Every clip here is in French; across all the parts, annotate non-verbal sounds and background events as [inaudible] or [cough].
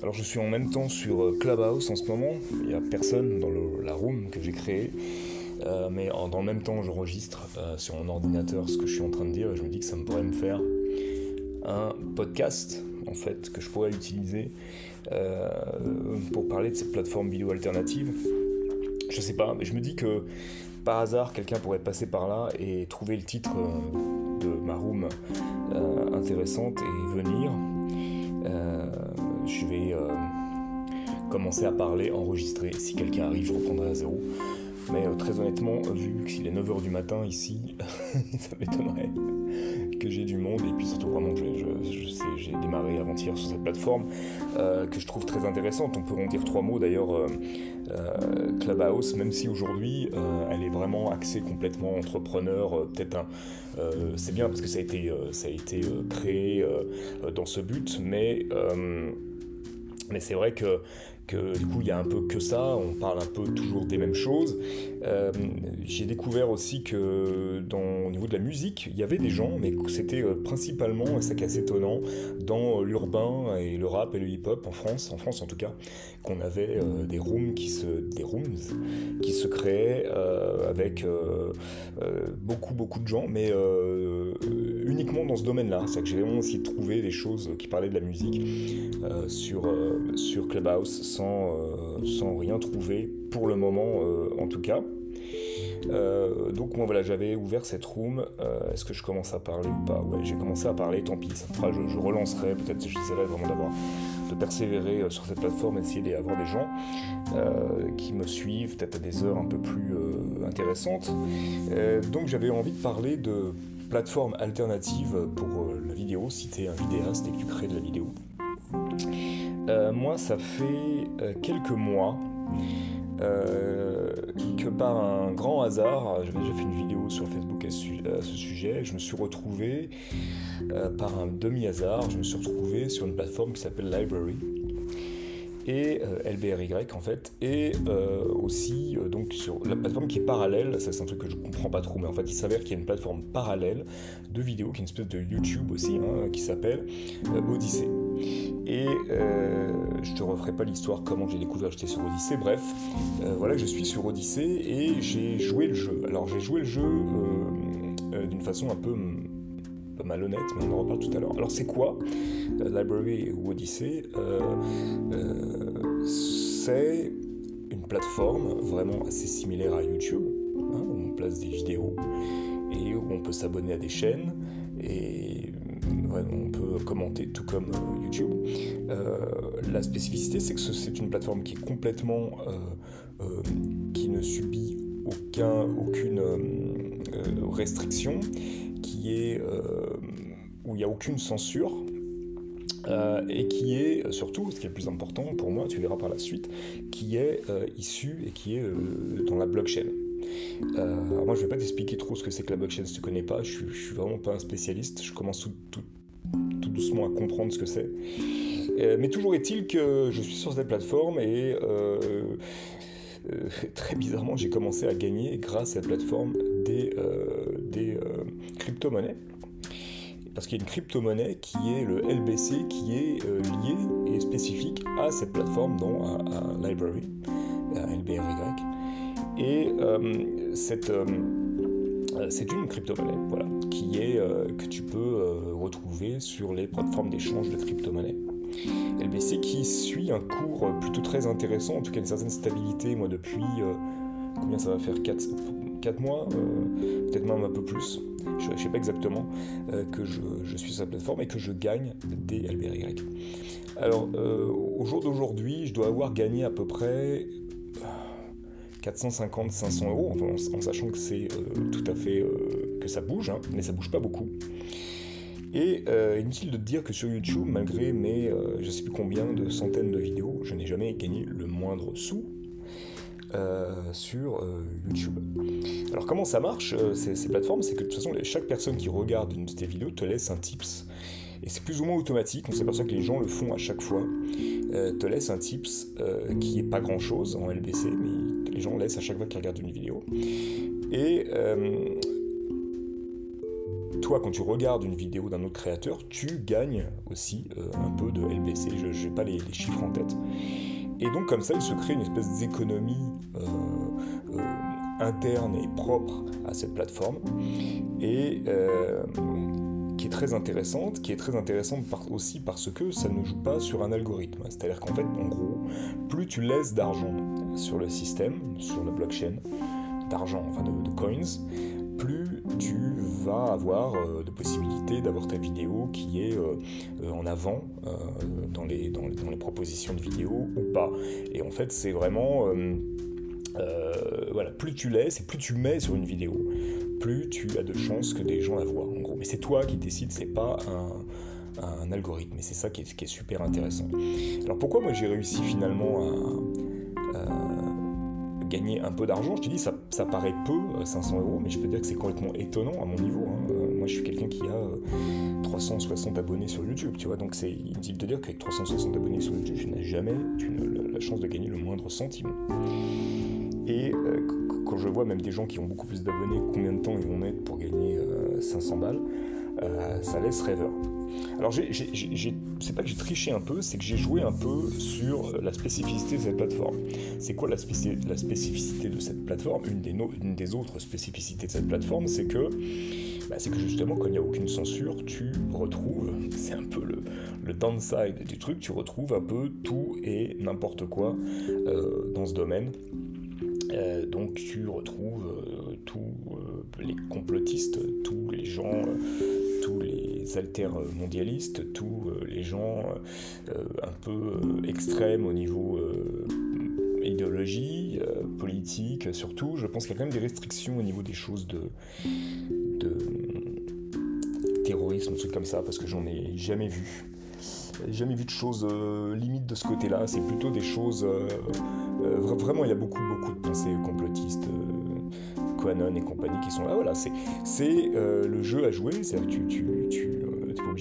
Alors je suis en même temps sur euh, Clubhouse en ce moment, il n'y a personne dans la room que j'ai créée, euh, mais dans le même temps j'enregistre euh, sur mon ordinateur ce que je suis en train de dire et je me dis que ça me pourrait me faire un podcast en fait que je pourrais utiliser pour parler de cette plateforme vidéo alternative. Je sais pas, mais je me dis que par hasard quelqu'un pourrait passer par là et trouver le titre de ma room intéressante et venir je vais euh, commencer à parler, enregistrer. Si quelqu'un arrive, je reprendrai à zéro. Mais euh, très honnêtement, vu qu'il est 9h du matin ici, [laughs] ça m'étonnerait que j'ai du monde. Et puis surtout, vraiment, j'ai démarré avant-hier sur cette plateforme euh, que je trouve très intéressante. On peut en dire trois mots d'ailleurs. Clubhouse, même si aujourd'hui elle est vraiment axée complètement entrepreneur, peut-être un. c'est bien parce que ça a été, ça a été créé dans ce but, mais mais c'est vrai que du coup il y a un peu que ça, on parle un peu toujours des mêmes choses. Euh, j'ai découvert aussi que dans, au niveau de la musique, il y avait des gens, mais c'était euh, principalement, et c'est assez étonnant, dans l'urbain et le rap et le hip-hop en France, en France en tout cas, qu'on avait euh, des rooms qui se, des rooms qui se créaient avec beaucoup beaucoup de gens, mais uniquement dans ce domaine-là. C'est que j'ai vraiment essayé de trouver des choses qui parlaient de la musique sur sur Clubhouse euh, sans, rien trouver, pour le moment euh, en tout cas. Euh, donc moi voilà, j'avais ouvert cette room. Est-ce que je commence à parler ou pas? Ouais, j'ai commencé à parler. Tant pis, ça fera, je, relancerai. Peut-être j'essaierai vraiment d'avoir de persévérer sur cette plateforme, essayer d'avoir des gens qui me suivent, peut-être à des heures un peu plus intéressantes. donc j'avais envie de parler de plateformes alternatives pour la vidéo. Si tu es un vidéaste et que tu crées de la vidéo, euh, moi, ça fait euh, quelques mois euh, que par un grand hasard, j'avais déjà fait une vidéo sur Facebook à ce, sujet, je me suis retrouvé, par un demi-hasard, je me suis retrouvé sur une plateforme qui s'appelle Library et LBRY en fait, et aussi donc sur la plateforme qui est parallèle, ça c'est un truc que je comprends pas trop, mais en fait il s'avère qu'il y a une plateforme parallèle de vidéos qui est une espèce de YouTube aussi, hein, qui s'appelle Odyssey. Et euh, je te referai pas l'histoire comment j'ai découvert j'étais sur Odyssée. Bref, euh, voilà, je suis sur Odyssée et j'ai joué le jeu. Alors j'ai joué le jeu euh, d'une façon un peu pas malhonnête, mais on en reparle tout à l'heure. Alors c'est quoi Library ou Odyssey C'est une plateforme vraiment assez similaire à YouTube, hein, où on place des vidéos et où on peut s'abonner à des chaînes et on peut commenter tout comme euh, YouTube. Euh, la spécificité, c'est que c'est une plateforme qui est complètement, euh, qui ne subit aucun, aucune restriction, qui est où il n'y a aucune censure. et qui est surtout, ce qui est le plus important pour moi, tu verras par la suite, qui est issu et qui est dans la blockchain. alors moi je vais pas t'expliquer trop ce que c'est que la blockchain si tu connais pas, je, suis vraiment pas un spécialiste, je commence tout, tout, doucement à comprendre ce que c'est. Euh, mais toujours est-il que je suis sur cette plateforme et euh, euh, [laughs] très bizarrement j'ai commencé à gagner grâce à cette plateforme des, des crypto-monnaies. Parce qu'il y a une crypto-monnaie qui est le LBC qui est lié et spécifique à cette plateforme, dont un library, LBRY. Et euh, c'est une crypto-monnaie, voilà, qui est, euh, que tu peux euh, retrouver sur les plateformes d'échange de crypto-monnaies. LBC qui suit un cours plutôt très intéressant, en tout cas une certaine stabilité, moi depuis, combien ça va faire 4, mois, peut-être même un peu plus, je ne sais pas exactement, que je, suis sur la plateforme et que je gagne des LBRY. Alors, au jour d'aujourd'hui, je dois avoir gagné à peu près 450-500 euros, en, sachant que c'est euh, tout à fait euh, que ça bouge, hein, mais ça bouge pas beaucoup. Et euh, inutile de te dire que sur YouTube, malgré mes je sais plus combien de centaines de vidéos, je n'ai jamais gagné le moindre sou sur YouTube. Alors comment ça marche ces, plateformes? C'est que de toute façon, chaque personne qui regarde une de tes vidéos te laisse un tips. Et c'est plus ou moins automatique, on s'aperçoit que les gens le font à chaque fois. te laisse un tips qui est pas grand chose en LBC, mais les gens laissent à chaque fois qu'ils regardent une vidéo. Et euh, toi, quand tu regardes une vidéo d'un autre créateur, tu gagnes aussi un peu de LBC. Je n'ai pas les, chiffres en tête. Et donc comme ça, il se crée une espèce d'économie interne et propre à cette plateforme. Et qui est très intéressante, qui est très intéressante aussi parce que ça ne joue pas sur un algorithme. C'est-à-dire qu'en fait, en gros, plus tu laisses d'argent sur le système, sur la blockchain, d'argent, enfin de, coins, plus tu vas avoir euh, de possibilités d'avoir ta vidéo qui est euh, euh, en avant dans, les, dans, les propositions de vidéo ou pas. Et en fait, c'est vraiment... voilà, plus tu laisses et plus tu mets sur une vidéo, plus tu as de chances que des gens la voient, en gros. Mais c'est toi qui décides, c'est pas un, algorithme. Et c'est ça qui est, super intéressant. Alors pourquoi moi j'ai réussi finalement à, gagner un peu d'argent Je te dis, ça, ça, paraît peu, 500 euh, euros, mais je peux dire que c'est complètement étonnant à mon niveau. Hein. Euh, moi je suis quelqu'un qui a 360 euh, abonnés sur YouTube, tu vois. Donc c'est inutile de dire qu'avec 360 abonnés sur YouTube, je n'ai jamais la chance de gagner le moindre centime. Et quand je vois même des gens qui ont beaucoup plus d'abonnés, combien de temps ils vont mettre pour gagner 500 euh, balles, euh, ça laisse rêveur. Alors, c'est pas que j'ai triché un peu, c'est que j'ai joué un peu sur la spécificité de cette plateforme. C'est quoi la, spécificité de cette plateforme? Une des, autres spécificités de cette plateforme, c'est que, bah, c'est que justement, quand il n'y a aucune censure, tu retrouves, [laughs] c'est un peu le, downside du truc, tu retrouves un peu tout et n'importe quoi euh, dans ce domaine. Euh, donc tu retrouves euh, tous euh, les complotistes, tous les gens, les mondialistes, tous les gens un peu extrêmes au niveau idéologie, politique, surtout. Je pense qu'il y a quand même des restrictions au niveau des choses de, de terrorisme, trucs comme ça, parce que j'en ai jamais vu jamais vu de choses limites de ce côté-là. C'est plutôt des choses euh, vraiment, il y a beaucoup, beaucoup de pensées complotistes, euh, Quanon et compagnie qui sont là. Voilà, c'est euh, le jeu à jouer, c'est-à-dire tu,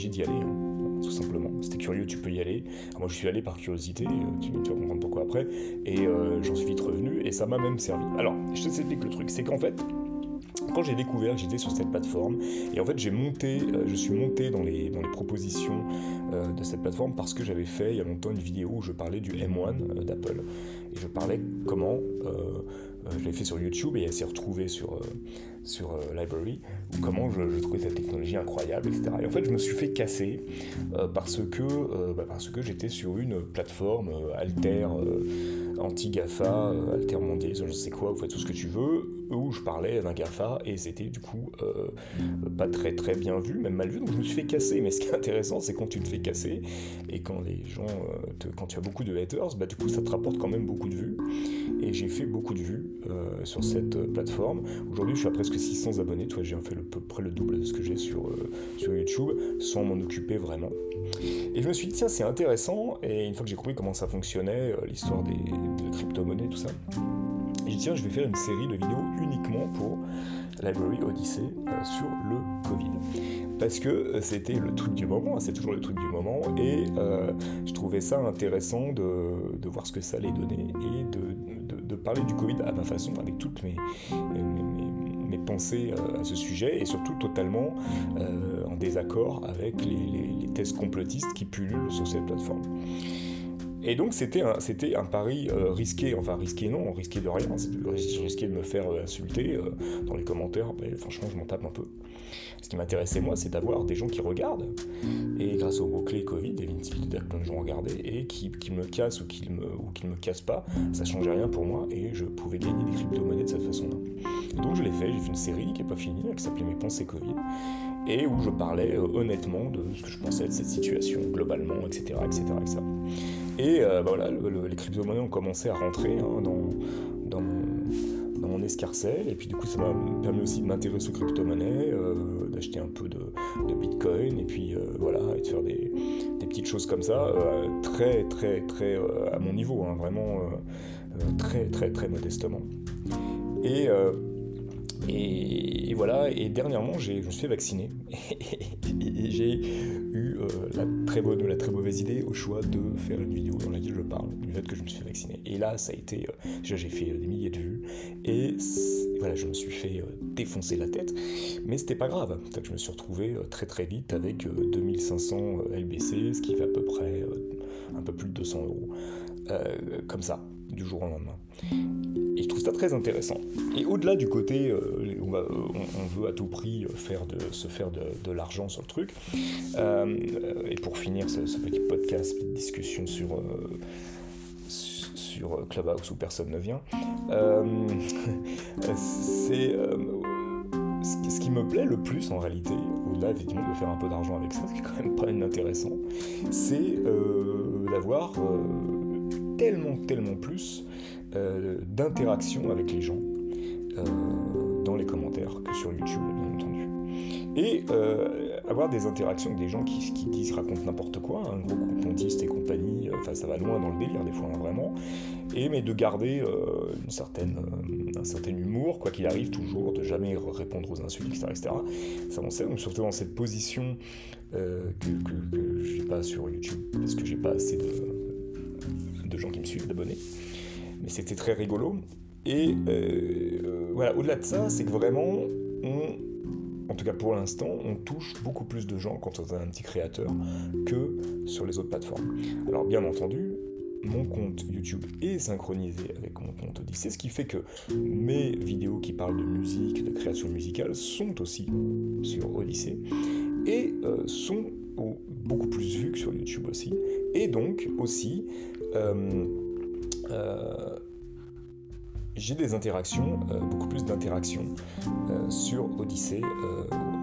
d'y aller. Hein, tout simplement. Si t'es curieux, tu peux y aller. moi, je suis allé par curiosité, tu, vas comprendre pourquoi après, et j'en suis vite revenu, et ça m'a même servi. Alors, je t'explique le truc, c'est qu'en fait, quand j'ai découvert j'étais sur cette plateforme, et en fait j'ai monté, je suis monté dans les, dans les propositions de cette plateforme parce que j'avais fait il y a longtemps une vidéo où je parlais du M1 d'Apple et je parlais comment, euh, euh, je l'ai fait sur YouTube et elle s'est retrouvée sur, euh, sur Library, comment je, trouvais cette technologie incroyable, etc. Et en fait, je me suis fait casser parce que, bah, parce que j'étais sur une plateforme alter, anti-GAFA, alter mondial, je sais quoi, vous faites tout ce que tu veux, où je parlais d'un GAFA et c'était du coup pas très très bien vu, même mal vu, donc je me suis fait casser. Mais ce qui est intéressant, c'est quand tu te fais casser et quand les gens, quand tu as beaucoup de haters, bah, du coup ça te rapporte quand même beaucoup de vues et j'ai fait beaucoup de vues euh, sur cette euh, plateforme. Aujourd'hui, je suis à presque 600 abonnés. Toi, j'ai fait à peu près le double de ce que j'ai euh, sur YouTube sans m'en occuper vraiment. Et je me suis dit, tiens, c'est intéressant. Et une fois que j'ai compris comment ça fonctionnait, l'histoire des, crypto-monnaies, tout ça, j'ai dit, tiens, je vais faire une série de vidéos uniquement pour Library Odyssey sur le Covid parce que c'était le truc du moment, c'est toujours le truc du moment, et je trouvais ça intéressant de, de, voir ce que ça allait donner et de, de, de, parler du Covid à ma façon, avec toutes mes pensées euh, à ce sujet, et surtout totalement euh, en désaccord avec les, thèses complotistes qui pullulent sur cette plateforme. Et donc c'était un, un pari euh, risqué, enfin risqué non, risqué de rien, je risquais de me faire insulter dans les commentaires, mais franchement je m'en tape un peu. Ce qui m'intéressait moi, c'est d'avoir des gens qui regardent, et grâce au mot-clé Covid, et plein de gens regardaient, et qui, me cassent ou qui me, me cassent pas, ça changeait rien pour moi, et je pouvais gagner des crypto-monnaies de cette façon-là. donc je l'ai fait, j'ai fait une série qui n'est pas finie, qui s'appelait Mes pensées Covid, et où je parlais euh, honnêtement de ce que je pensais de cette situation globalement, etc. etc.. Et voilà, les crypto-monnaies ont commencé à rentrer hein, dans, dans mon escarcelle. Et puis du coup, ça m'a permis aussi de m'intéresser aux crypto-monnaies, euh, d'acheter un peu de, bitcoin, et puis euh, voilà, et de faire des, petites choses comme ça, euh, très très très à mon niveau, hein, vraiment très très très modestement. Et Et, voilà, et dernièrement, je me suis fait vacciner. [laughs] et j'ai eu euh, la, très bonne ou la très mauvaise idée au choix de faire une vidéo dans laquelle je parle du fait que je me suis fait vacciner. Et là, ça a été. Euh, j'ai fait des milliers de vues. Et voilà, je me suis fait défoncer la tête. Mais c'était pas grave. Que je me suis retrouvé très très vite avec 2500 LBC, ce qui fait à peu près un peu plus de 200 euros. comme ça, du jour au lendemain. Et je trouve ça très intéressant. Et au-delà du côté, euh, on, veut à tout prix faire de, se faire de, l'argent sur le truc, euh, et pour finir ce, petit podcast, petite discussion sur, euh, sur Clubhouse où personne ne vient, [laughs] c'est ce qui me plaît le plus en réalité, au-delà effectivement de faire un peu d'argent avec ça, ce qui est quand même pas intéressant, c'est d'avoir tellement, tellement plus euh, d'interaction avec les gens euh, dans les commentaires que sur YouTube, bien entendu. Et euh, avoir des interactions avec des gens qui, qui disent, racontent n'importe quoi, un gros comptiste et compagnie, enfin ça va loin dans le délire des fois, hein, vraiment, et mais de garder une certaine, un certain humour, quoi qu'il arrive toujours, de jamais répondre aux insultes, etc. etc. Ça m'en sert, surtout dans cette position que, que, que j'ai pas sur YouTube, parce que j'ai pas assez de, de gens qui me suivent, d'abonnés mais c'était très rigolo. Et euh, voilà, au-delà de ça, c'est que vraiment, en tout cas pour l'instant, on touche beaucoup plus de gens quand on est un petit créateur que sur les autres plateformes. Alors bien entendu, mon compte YouTube est synchronisé avec mon compte Odyssey, ce qui fait que mes vidéos qui parlent de musique, de création musicale sont aussi sur Odyssey et euh, sont beaucoup plus vues que sur YouTube aussi. Et donc aussi, euh, euh, j'ai des interactions, euh, beaucoup plus d'interactions euh, sur Odyssée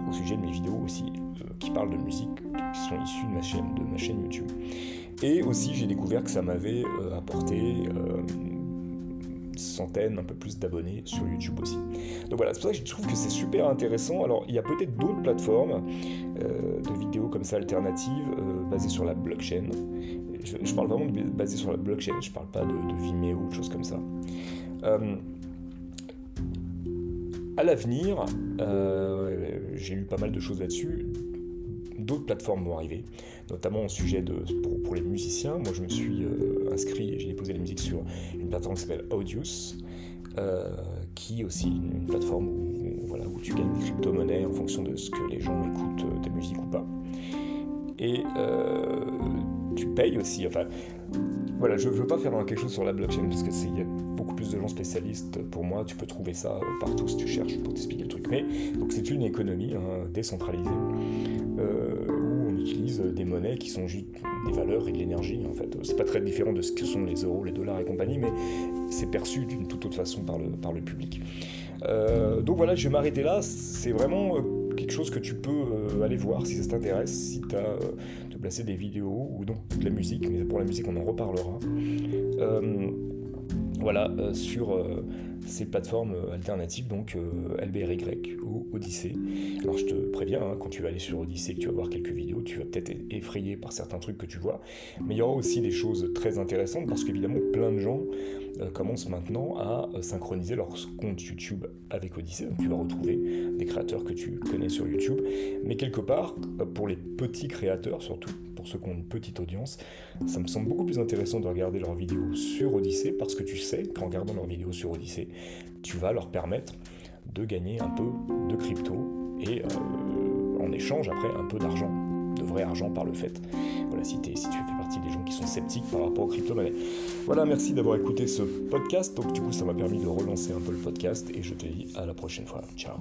au sujet de mes vidéos aussi, qui parlent de musique, qui sont issues de ma chaîne YouTube. Et aussi, j'ai découvert que ça m'avait apporté centaines, un peu plus d'abonnés sur YouTube aussi. Donc voilà, c'est pour ça que je trouve que c'est super intéressant. Alors, il y a peut-être d'autres plateformes de vidéos comme ça alternatives basées sur la blockchain je, parle vraiment de basé sur la blockchain, je parle pas de, Vimeo ou de choses comme ça. Euh, à l'avenir, euh, j'ai lu pas mal de choses là-dessus. D'autres plateformes vont arriver, notamment au sujet de pour, les musiciens. Moi, je me suis euh, inscrit et j'ai déposé la musique sur une plateforme qui s'appelle Audius, qui est aussi une, plateforme où, voilà, où tu gagnes des crypto-monnaies en fonction de ce que les gens écoutent ta musique ou pas. Et tu payes aussi. Enfin, voilà, je ne veux pas faire quelque chose sur la blockchain parce que a beaucoup plus de gens spécialistes pour moi. Tu peux trouver ça partout si tu cherches pour t'expliquer le truc. Mais donc c'est une économie hein, décentralisée euh, où on utilise des monnaies qui sont juste des valeurs et de l'énergie. En fait, c'est pas très différent de ce que sont les euros, les dollars et compagnie, mais c'est perçu d'une toute autre façon par le public. Euh, donc voilà, je vais m'arrêter là. C'est vraiment euh, quelque chose que tu peux aller voir si ça t'intéresse, si tu des vidéos ou donc de la musique, mais pour la musique on en reparlera. Euh, voilà, sur ces plateformes alternatives, donc LBRY ou Odyssée. Alors je te préviens, hein, quand tu vas aller sur Odyssée que tu vas voir quelques vidéos, tu vas peut-être être effrayé par certains trucs que tu vois, mais il y aura aussi des choses très intéressantes parce qu'évidemment plein de gens euh, commencent maintenant à euh, synchroniser leur compte YouTube avec Odyssey. Donc tu vas retrouver des créateurs que tu connais sur YouTube. Mais quelque part, euh, pour les petits créateurs surtout, pour ceux qui ont une petite audience, ça me semble beaucoup plus intéressant de regarder leurs vidéos sur Odyssey parce que tu sais qu'en regardant leurs vidéos sur Odyssey, tu vas leur permettre de gagner un peu de crypto et en échange après un peu d'argent de vrai argent par le fait. Voilà, si, si tu fais partie des gens qui sont sceptiques par rapport aux crypto-monnaies. Voilà, merci d'avoir écouté ce podcast. Donc, du coup, ça m'a permis de relancer un peu le podcast et je te dis à la prochaine fois. Ciao.